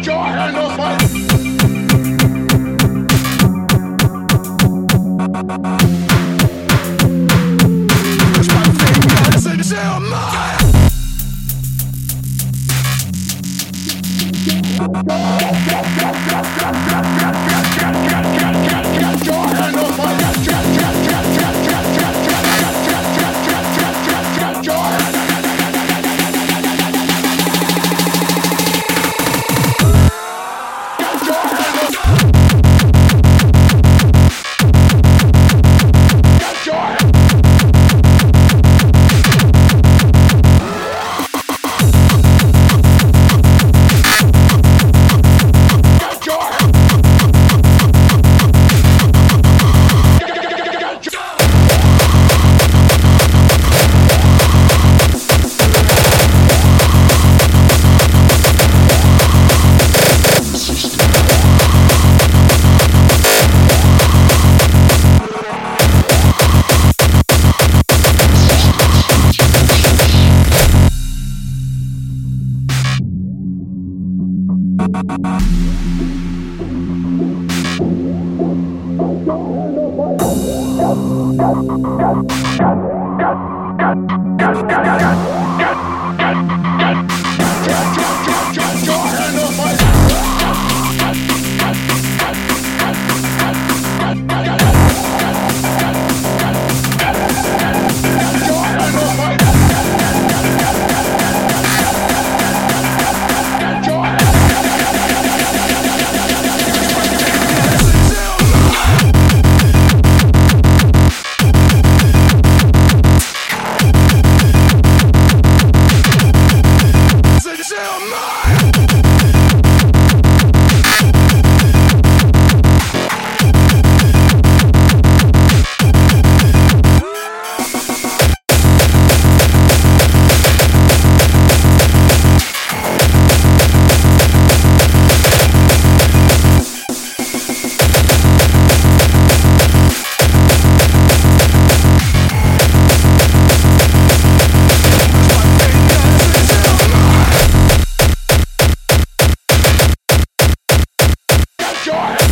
Put your hand up my. Push. Yeah, yeah, yeah. Got, got, got, got, got, got, got, got. your.